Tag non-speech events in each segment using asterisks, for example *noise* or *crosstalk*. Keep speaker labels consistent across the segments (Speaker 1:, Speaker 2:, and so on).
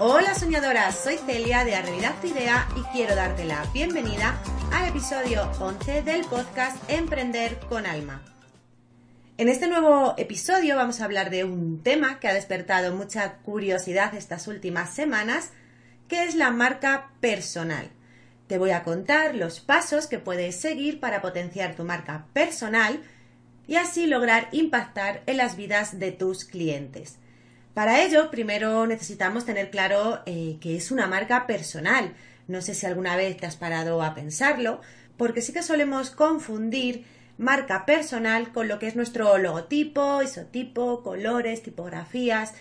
Speaker 1: Hola soñadoras, soy Celia de Realidad tu Idea y quiero darte la bienvenida al episodio 11 del podcast Emprender con Alma. En este nuevo episodio vamos a hablar de un tema que ha despertado mucha curiosidad estas últimas semanas, que es la marca personal. Te voy a contar los pasos que puedes seguir para potenciar tu marca personal y así lograr impactar en las vidas de tus clientes. Para ello, primero necesitamos tener claro eh, que es una marca personal. No sé si alguna vez te has parado a pensarlo, porque sí que solemos confundir marca personal con lo que es nuestro logotipo, isotipo, colores, tipografías.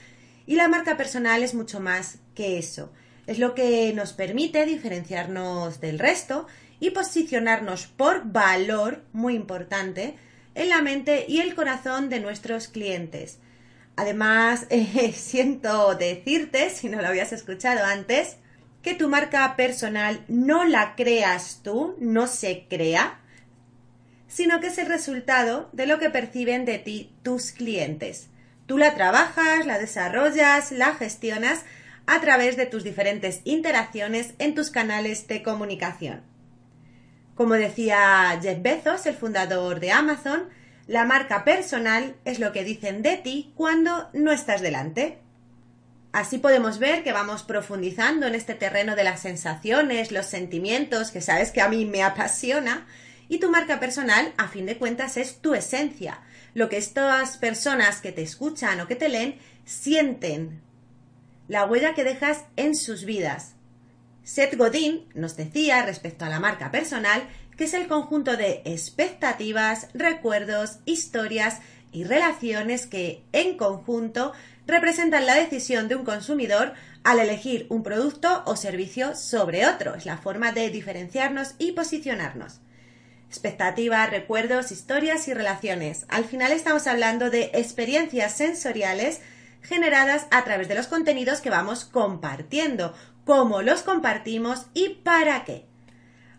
Speaker 1: Y la marca personal es mucho más que eso. Es lo que nos permite diferenciarnos del resto y posicionarnos por valor, muy importante, en la mente y el corazón de nuestros clientes. Además, *laughs* eh, siento decirte, si no lo habías escuchado antes, que tu marca personal no la creas tú, no se crea, sino que es el resultado de lo que perciben de ti tus clientes. Tú la trabajas, la desarrollas, la gestionas a través de tus diferentes interacciones en tus canales de comunicación. Como decía Jeff Bezos, el fundador de Amazon, la marca personal es lo que dicen de ti cuando no estás delante. Así podemos ver que vamos profundizando en este terreno de las sensaciones, los sentimientos, que sabes que a mí me apasiona, y tu marca personal, a fin de cuentas, es tu esencia, lo que estas personas que te escuchan o que te leen sienten, la huella que dejas en sus vidas. Seth Godin nos decía respecto a la marca personal que es el conjunto de expectativas, recuerdos, historias y relaciones que, en conjunto, representan la decisión de un consumidor al elegir un producto o servicio sobre otro. Es la forma de diferenciarnos y posicionarnos. Expectativas, recuerdos, historias y relaciones. Al final estamos hablando de experiencias sensoriales generadas a través de los contenidos que vamos compartiendo, cómo los compartimos y para qué.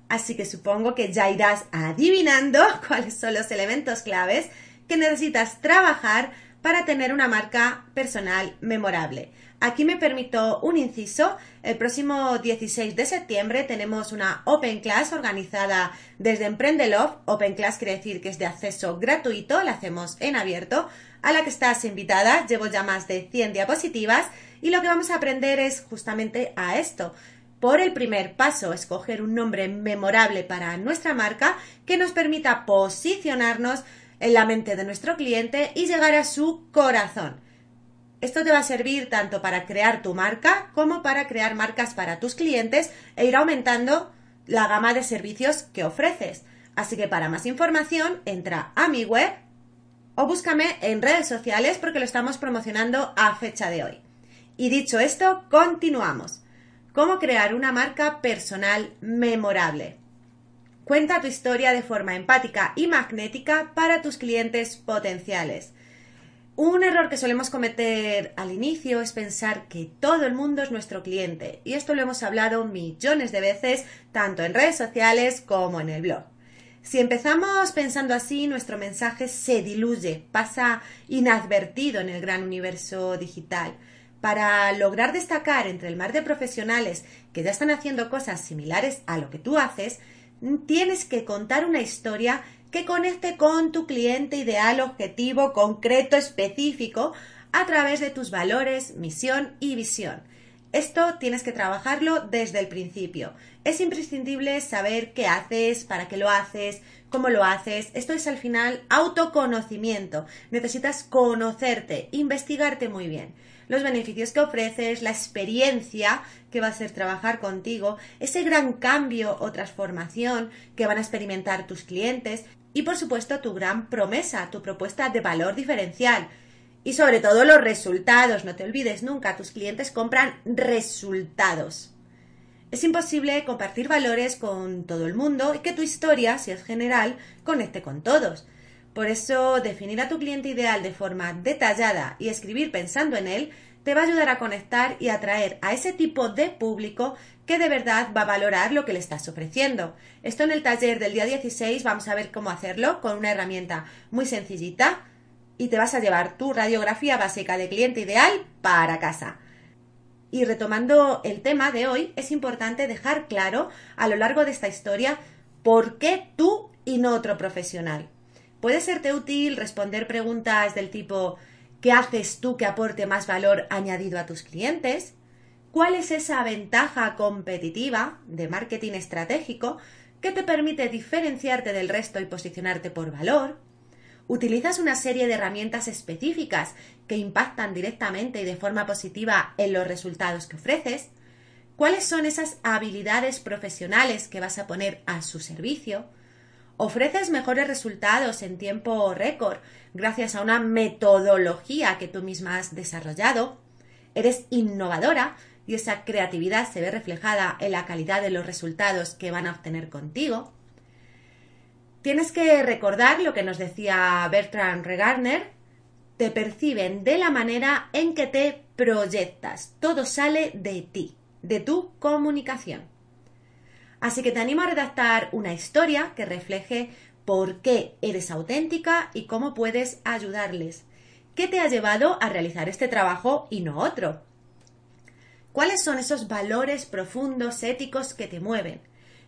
Speaker 1: Así que supongo que ya irás adivinando *laughs* cuáles son los elementos claves que necesitas trabajar para tener una marca personal memorable. Aquí me permito un inciso. El próximo 16 de septiembre tenemos una Open Class organizada desde Emprendelove. Open Class quiere decir que es de acceso gratuito, la hacemos en abierto, a la que estás invitada. Llevo ya más de 100 diapositivas y lo que vamos a aprender es justamente a esto por el primer paso, escoger un nombre memorable para nuestra marca que nos permita posicionarnos en la mente de nuestro cliente y llegar a su corazón. Esto te va a servir tanto para crear tu marca como para crear marcas para tus clientes e ir aumentando la gama de servicios que ofreces. Así que para más información entra a mi web o búscame en redes sociales porque lo estamos promocionando a fecha de hoy. Y dicho esto, continuamos. Cómo crear una marca personal memorable. Cuenta tu historia de forma empática y magnética para tus clientes potenciales. Un error que solemos cometer al inicio es pensar que todo el mundo es nuestro cliente, y esto lo hemos hablado millones de veces, tanto en redes sociales como en el blog. Si empezamos pensando así, nuestro mensaje se diluye, pasa inadvertido en el gran universo digital. Para lograr destacar entre el mar de profesionales que ya están haciendo cosas similares a lo que tú haces, tienes que contar una historia que conecte con tu cliente ideal, objetivo, concreto, específico, a través de tus valores, misión y visión. Esto tienes que trabajarlo desde el principio. Es imprescindible saber qué haces, para qué lo haces, cómo lo haces. Esto es al final autoconocimiento. Necesitas conocerte, investigarte muy bien los beneficios que ofreces, la experiencia que va a ser trabajar contigo, ese gran cambio o transformación que van a experimentar tus clientes y por supuesto tu gran promesa, tu propuesta de valor diferencial. Y sobre todo los resultados, no te olvides nunca, tus clientes compran resultados. Es imposible compartir valores con todo el mundo y que tu historia, si es general, conecte con todos. Por eso, definir a tu cliente ideal de forma detallada y escribir pensando en él te va a ayudar a conectar y atraer a ese tipo de público que de verdad va a valorar lo que le estás ofreciendo. Esto en el taller del día 16 vamos a ver cómo hacerlo con una herramienta muy sencillita y te vas a llevar tu radiografía básica de cliente ideal para casa. Y retomando el tema de hoy, es importante dejar claro a lo largo de esta historia por qué tú y no otro profesional. Puede serte útil responder preguntas del tipo ¿qué haces tú que aporte más valor añadido a tus clientes? ¿Cuál es esa ventaja competitiva de marketing estratégico que te permite diferenciarte del resto y posicionarte por valor? ¿Utilizas una serie de herramientas específicas que impactan directamente y de forma positiva en los resultados que ofreces? ¿Cuáles son esas habilidades profesionales que vas a poner a su servicio? ¿Ofreces mejores resultados en tiempo récord gracias a una metodología que tú misma has desarrollado? ¿Eres innovadora y esa creatividad se ve reflejada en la calidad de los resultados que van a obtener contigo? Tienes que recordar lo que nos decía Bertrand Regarner, te perciben de la manera en que te proyectas. Todo sale de ti, de tu comunicación. Así que te animo a redactar una historia que refleje por qué eres auténtica y cómo puedes ayudarles. ¿Qué te ha llevado a realizar este trabajo y no otro? ¿Cuáles son esos valores profundos éticos que te mueven?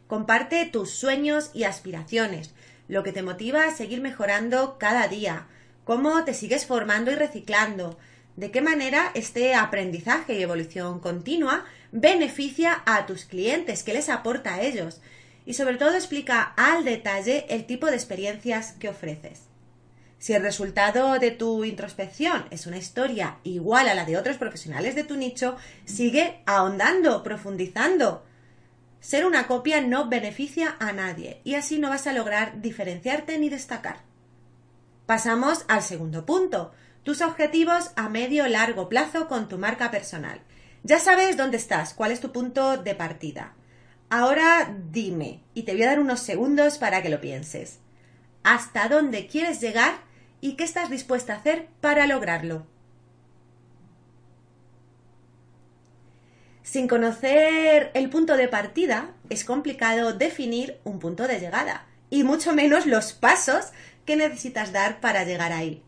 Speaker 1: Comparte tus sueños y aspiraciones, lo que te motiva a seguir mejorando cada día, cómo te sigues formando y reciclando, de qué manera este aprendizaje y evolución continua beneficia a tus clientes, qué les aporta a ellos y sobre todo explica al detalle el tipo de experiencias que ofreces. Si el resultado de tu introspección es una historia igual a la de otros profesionales de tu nicho, sigue ahondando, profundizando, ser una copia no beneficia a nadie y así no vas a lograr diferenciarte ni destacar. Pasamos al segundo punto, tus objetivos a medio largo plazo con tu marca personal. Ya sabes dónde estás, cuál es tu punto de partida. Ahora dime, y te voy a dar unos segundos para que lo pienses. ¿Hasta dónde quieres llegar y qué estás dispuesta a hacer para lograrlo? Sin conocer el punto de partida, es complicado definir un punto de llegada, y mucho menos los pasos que necesitas dar para llegar ahí.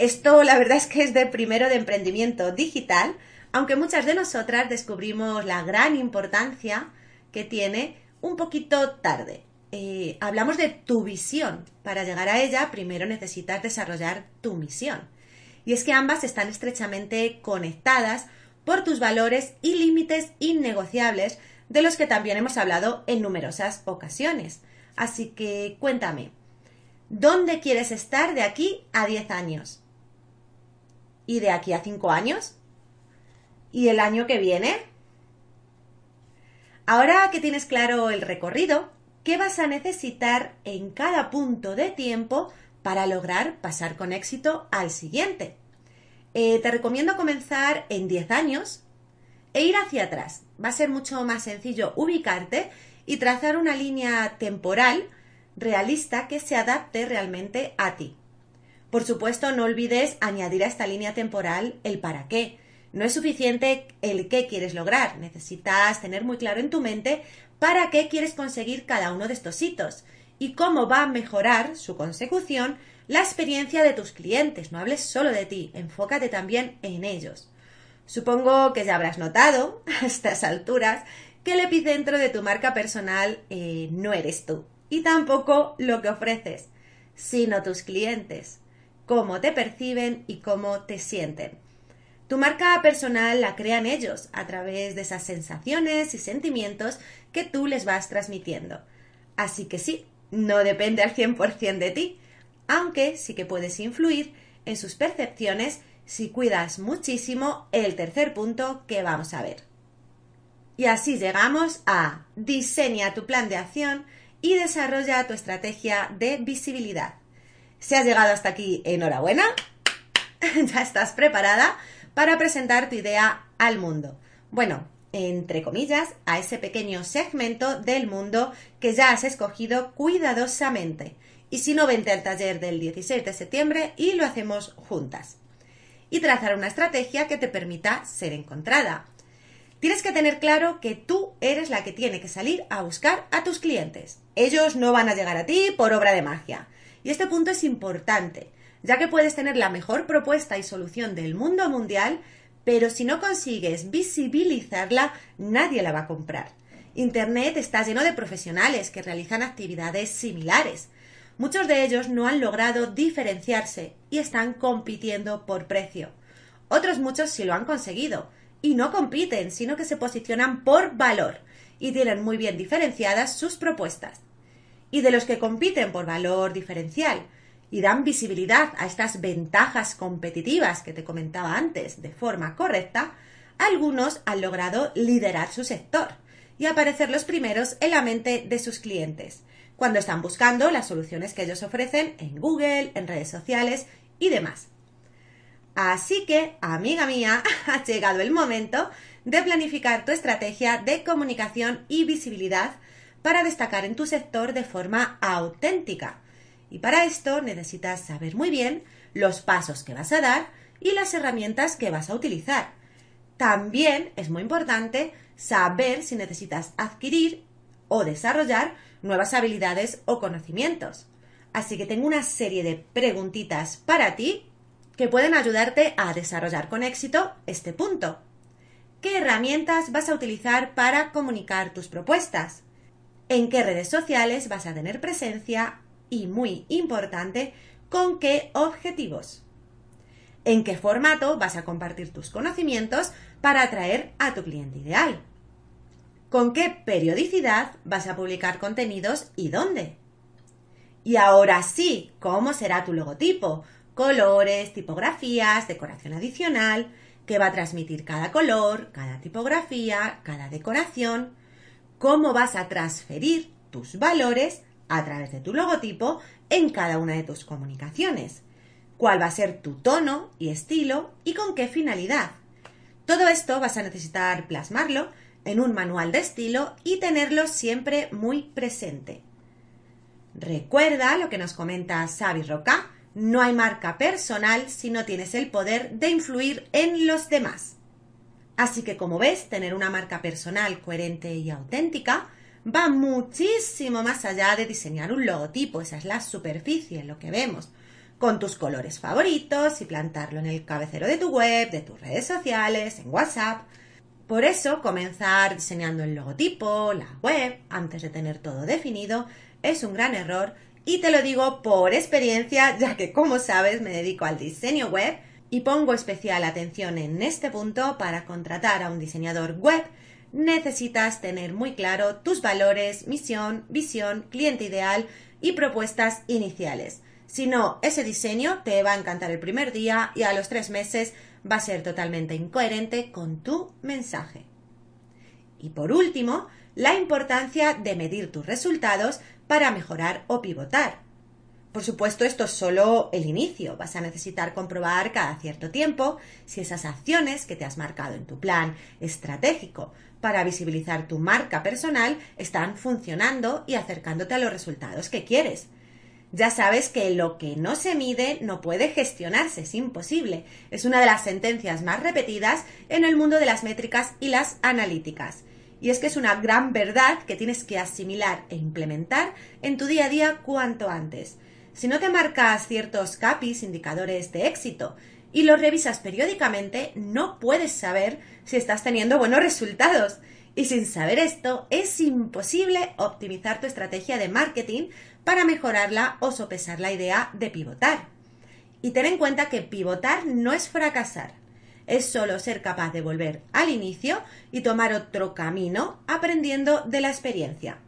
Speaker 1: Esto la verdad es que es de primero de emprendimiento digital, aunque muchas de nosotras descubrimos la gran importancia que tiene un poquito tarde. Eh, hablamos de tu visión. Para llegar a ella, primero necesitas desarrollar tu misión. Y es que ambas están estrechamente conectadas por tus valores y límites innegociables de los que también hemos hablado en numerosas ocasiones. Así que cuéntame, ¿dónde quieres estar de aquí a 10 años? ¿Y de aquí a 5 años? ¿Y el año que viene? Ahora que tienes claro el recorrido, ¿qué vas a necesitar en cada punto de tiempo para lograr pasar con éxito al siguiente? Eh, te recomiendo comenzar en 10 años e ir hacia atrás. Va a ser mucho más sencillo ubicarte y trazar una línea temporal realista que se adapte realmente a ti. Por supuesto, no olvides añadir a esta línea temporal el para qué. No es suficiente el qué quieres lograr, necesitas tener muy claro en tu mente para qué quieres conseguir cada uno de estos hitos y cómo va a mejorar su consecución la experiencia de tus clientes. No hables solo de ti, enfócate también en ellos. Supongo que ya habrás notado *laughs* a estas alturas que el epicentro de tu marca personal eh, no eres tú y tampoco lo que ofreces, sino tus clientes, cómo te perciben y cómo te sienten. Tu marca personal la crean ellos a través de esas sensaciones y sentimientos que tú les vas transmitiendo. Así que sí, no depende al 100% de ti, aunque sí que puedes influir en sus percepciones si cuidas muchísimo el tercer punto que vamos a ver. Y así llegamos a diseña tu plan de acción y desarrolla tu estrategia de visibilidad. Si has llegado hasta aquí, enhorabuena. *laughs* ya estás preparada para presentar tu idea al mundo. Bueno, entre comillas, a ese pequeño segmento del mundo que ya has escogido cuidadosamente. Y si no, vente al taller del 16 de septiembre y lo hacemos juntas. Y trazar una estrategia que te permita ser encontrada. Tienes que tener claro que tú eres la que tiene que salir a buscar a tus clientes. Ellos no van a llegar a ti por obra de magia. Y este punto es importante, ya que puedes tener la mejor propuesta y solución del mundo mundial, pero si no consigues visibilizarla, nadie la va a comprar. Internet está lleno de profesionales que realizan actividades similares. Muchos de ellos no han logrado diferenciarse y están compitiendo por precio. Otros muchos sí lo han conseguido y no compiten, sino que se posicionan por valor y tienen muy bien diferenciadas sus propuestas. Y de los que compiten por valor diferencial, y dan visibilidad a estas ventajas competitivas que te comentaba antes de forma correcta, algunos han logrado liderar su sector y aparecer los primeros en la mente de sus clientes, cuando están buscando las soluciones que ellos ofrecen en Google, en redes sociales y demás. Así que, amiga mía, *laughs* ha llegado el momento de planificar tu estrategia de comunicación y visibilidad para destacar en tu sector de forma auténtica, y para esto necesitas saber muy bien los pasos que vas a dar y las herramientas que vas a utilizar. También es muy importante saber si necesitas adquirir o desarrollar nuevas habilidades o conocimientos. Así que tengo una serie de preguntitas para ti que pueden ayudarte a desarrollar con éxito este punto. ¿Qué herramientas vas a utilizar para comunicar tus propuestas? ¿En qué redes sociales vas a tener presencia y muy importante, con qué objetivos. En qué formato vas a compartir tus conocimientos para atraer a tu cliente ideal. Con qué periodicidad vas a publicar contenidos y dónde. Y ahora sí, ¿cómo será tu logotipo? Colores, tipografías, decoración adicional, qué va a transmitir cada color, cada tipografía, cada decoración, cómo vas a transferir tus valores a través de tu logotipo en cada una de tus comunicaciones. ¿Cuál va a ser tu tono y estilo y con qué finalidad? Todo esto vas a necesitar plasmarlo en un manual de estilo y tenerlo siempre muy presente. Recuerda lo que nos comenta Xavi Roca, no hay marca personal si no tienes el poder de influir en los demás. Así que como ves, tener una marca personal coherente y auténtica va muchísimo más allá de diseñar un logotipo, esa es la superficie, lo que vemos, con tus colores favoritos y plantarlo en el cabecero de tu web, de tus redes sociales, en WhatsApp. Por eso, comenzar diseñando el logotipo, la web, antes de tener todo definido, es un gran error. Y te lo digo por experiencia, ya que como sabes me dedico al diseño web y pongo especial atención en este punto para contratar a un diseñador web necesitas tener muy claro tus valores, misión, visión, cliente ideal y propuestas iniciales. Si no, ese diseño te va a encantar el primer día y a los tres meses va a ser totalmente incoherente con tu mensaje. Y por último, la importancia de medir tus resultados para mejorar o pivotar. Por supuesto, esto es solo el inicio. Vas a necesitar comprobar cada cierto tiempo si esas acciones que te has marcado en tu plan estratégico para visibilizar tu marca personal están funcionando y acercándote a los resultados que quieres. Ya sabes que lo que no se mide no puede gestionarse, es imposible. Es una de las sentencias más repetidas en el mundo de las métricas y las analíticas. Y es que es una gran verdad que tienes que asimilar e implementar en tu día a día cuanto antes. Si no te marcas ciertos CAPIs, indicadores de éxito, y los revisas periódicamente, no puedes saber si estás teniendo buenos resultados. Y sin saber esto, es imposible optimizar tu estrategia de marketing para mejorarla o sopesar la idea de pivotar. Y ten en cuenta que pivotar no es fracasar, es solo ser capaz de volver al inicio y tomar otro camino aprendiendo de la experiencia.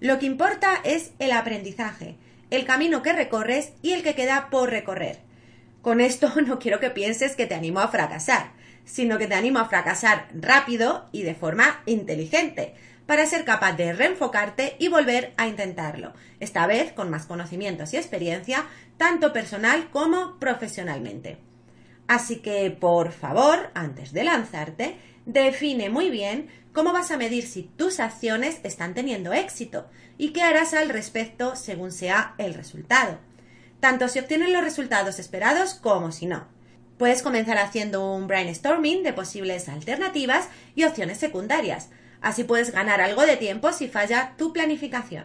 Speaker 1: Lo que importa es el aprendizaje, el camino que recorres y el que queda por recorrer. Con esto *laughs* no quiero que pienses que te animo a fracasar, sino que te animo a fracasar rápido y de forma inteligente, para ser capaz de reenfocarte y volver a intentarlo, esta vez con más conocimientos y experiencia, tanto personal como profesionalmente. Así que, por favor, antes de lanzarte, define muy bien cómo vas a medir si tus acciones están teniendo éxito y qué harás al respecto según sea el resultado, tanto si obtienen los resultados esperados como si no. Puedes comenzar haciendo un brainstorming de posibles alternativas y opciones secundarias. Así puedes ganar algo de tiempo si falla tu planificación.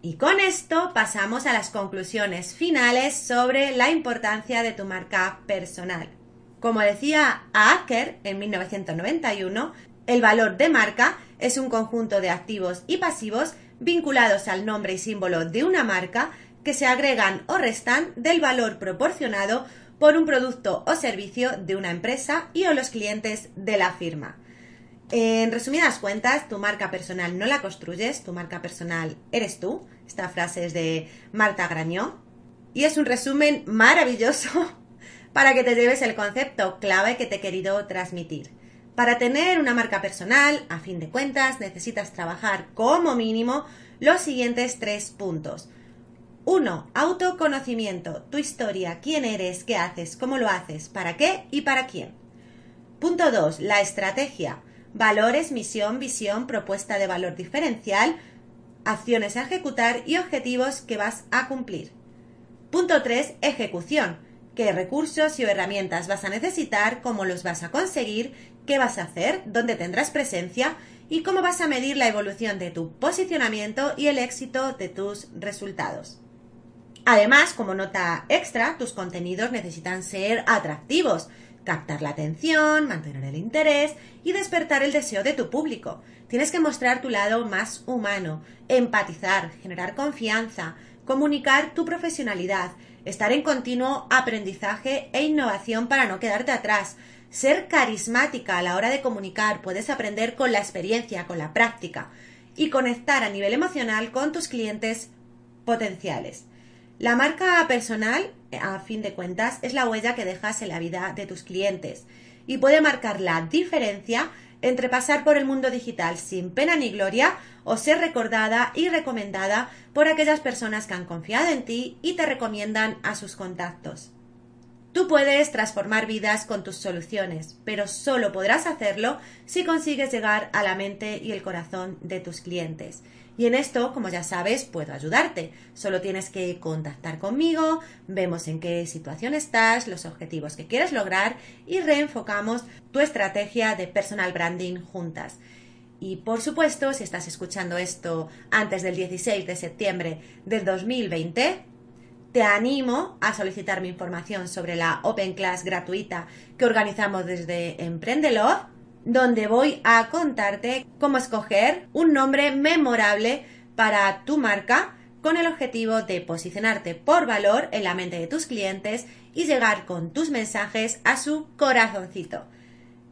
Speaker 1: Y con esto pasamos a las conclusiones finales sobre la importancia de tu marca personal. Como decía Acker en 1991, el valor de marca es un conjunto de activos y pasivos vinculados al nombre y símbolo de una marca que se agregan o restan del valor proporcionado por un producto o servicio de una empresa y o los clientes de la firma. En resumidas cuentas, tu marca personal no la construyes, tu marca personal eres tú. Esta frase es de Marta Grañó y es un resumen maravilloso para que te lleves el concepto clave que te he querido transmitir. Para tener una marca personal, a fin de cuentas, necesitas trabajar como mínimo los siguientes tres puntos. 1. Autoconocimiento, tu historia, quién eres, qué haces, cómo lo haces, para qué y para quién. Punto 2. La estrategia, valores, misión, visión, propuesta de valor diferencial, acciones a ejecutar y objetivos que vas a cumplir. Punto 3. Ejecución, qué recursos y herramientas vas a necesitar, cómo los vas a conseguir, qué vas a hacer, dónde tendrás presencia y cómo vas a medir la evolución de tu posicionamiento y el éxito de tus resultados. Además, como nota extra, tus contenidos necesitan ser atractivos, captar la atención, mantener el interés y despertar el deseo de tu público. Tienes que mostrar tu lado más humano, empatizar, generar confianza, comunicar tu profesionalidad, estar en continuo aprendizaje e innovación para no quedarte atrás, ser carismática a la hora de comunicar, puedes aprender con la experiencia, con la práctica y conectar a nivel emocional con tus clientes potenciales. La marca personal, a fin de cuentas, es la huella que dejas en la vida de tus clientes y puede marcar la diferencia entre pasar por el mundo digital sin pena ni gloria o ser recordada y recomendada por aquellas personas que han confiado en ti y te recomiendan a sus contactos. Tú puedes transformar vidas con tus soluciones, pero solo podrás hacerlo si consigues llegar a la mente y el corazón de tus clientes. Y en esto, como ya sabes, puedo ayudarte. Solo tienes que contactar conmigo, vemos en qué situación estás, los objetivos que quieres lograr y reenfocamos tu estrategia de personal branding juntas. Y por supuesto, si estás escuchando esto antes del 16 de septiembre del 2020, te animo a solicitar mi información sobre la Open Class gratuita que organizamos desde Emprendelove donde voy a contarte cómo escoger un nombre memorable para tu marca con el objetivo de posicionarte por valor en la mente de tus clientes y llegar con tus mensajes a su corazoncito.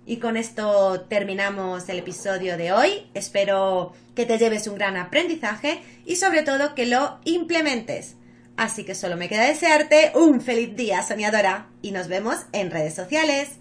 Speaker 1: Y con esto terminamos el episodio de hoy. Espero que te lleves un gran aprendizaje y sobre todo que lo implementes. Así que solo me queda desearte un feliz día soñadora y nos vemos en redes sociales.